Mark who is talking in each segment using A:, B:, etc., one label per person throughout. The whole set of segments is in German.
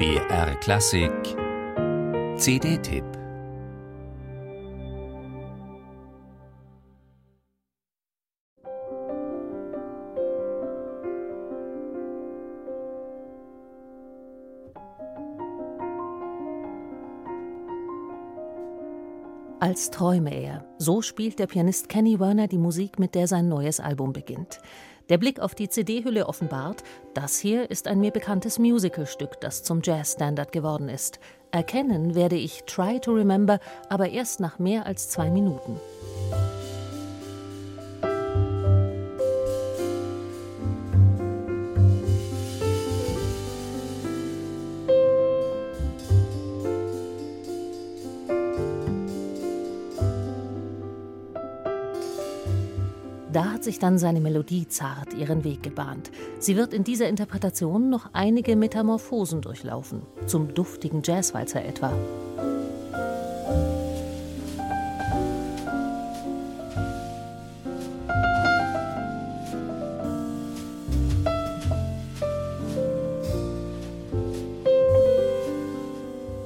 A: BR Klassik CD-Tipp
B: Als träume er. So spielt der Pianist Kenny Werner die Musik, mit der sein neues Album beginnt. Der Blick auf die CD-Hülle offenbart, das hier ist ein mir bekanntes Musicalstück, das zum Jazzstandard geworden ist. Erkennen werde ich Try to Remember aber erst nach mehr als zwei Minuten. Da hat sich dann seine Melodie zart ihren Weg gebahnt. Sie wird in dieser Interpretation noch einige Metamorphosen durchlaufen, zum duftigen Jazzwalzer etwa.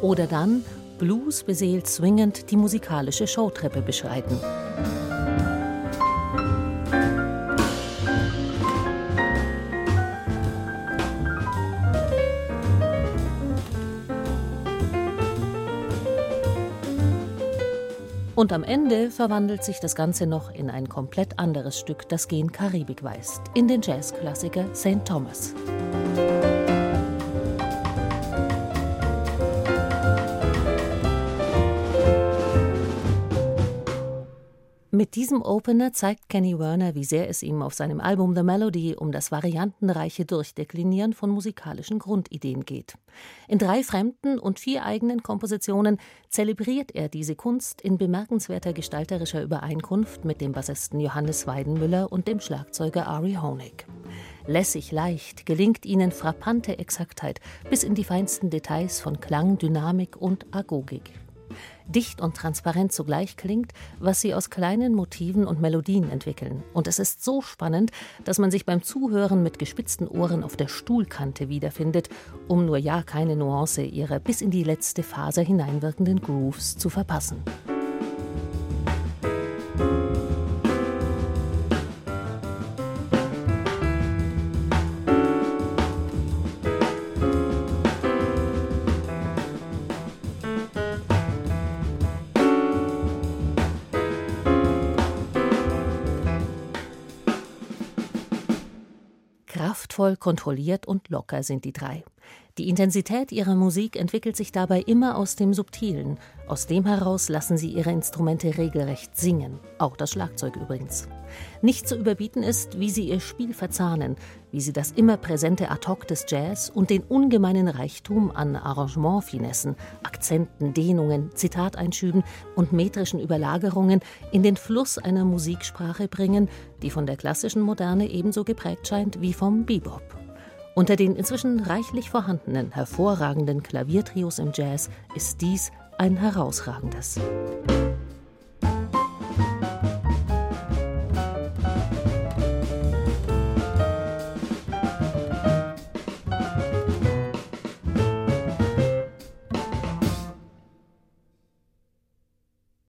B: Oder dann Blues beseelt swingend die musikalische Showtreppe beschreiten. Und am Ende verwandelt sich das Ganze noch in ein komplett anderes Stück, das gen Karibik weist, in den Jazzklassiker St. Thomas. Mit diesem Opener zeigt Kenny Werner, wie sehr es ihm auf seinem Album The Melody um das variantenreiche Durchdeklinieren von musikalischen Grundideen geht. In drei fremden und vier eigenen Kompositionen zelebriert er diese Kunst in bemerkenswerter gestalterischer Übereinkunft mit dem Bassisten Johannes Weidenmüller und dem Schlagzeuger Ari Honig. Lässig leicht gelingt ihnen frappante Exaktheit bis in die feinsten Details von Klang, Dynamik und Agogik dicht und transparent zugleich klingt, was sie aus kleinen Motiven und Melodien entwickeln. Und es ist so spannend, dass man sich beim Zuhören mit gespitzten Ohren auf der Stuhlkante wiederfindet, um nur ja keine Nuance ihrer bis in die letzte Phase hineinwirkenden Grooves zu verpassen. Kraftvoll, kontrolliert und locker sind die drei. Die Intensität ihrer Musik entwickelt sich dabei immer aus dem Subtilen. Aus dem heraus lassen sie ihre Instrumente regelrecht singen, auch das Schlagzeug übrigens. Nicht zu überbieten ist, wie sie ihr Spiel verzahnen, wie sie das immer präsente Ad hoc des Jazz und den ungemeinen Reichtum an Arrangementfinessen, Akzenten, Dehnungen, Zitateinschüben und metrischen Überlagerungen in den Fluss einer Musiksprache bringen, die von der klassischen Moderne ebenso geprägt scheint wie vom Bebop. Unter den inzwischen reichlich vorhandenen, hervorragenden Klaviertrios im Jazz ist dies ein herausragendes.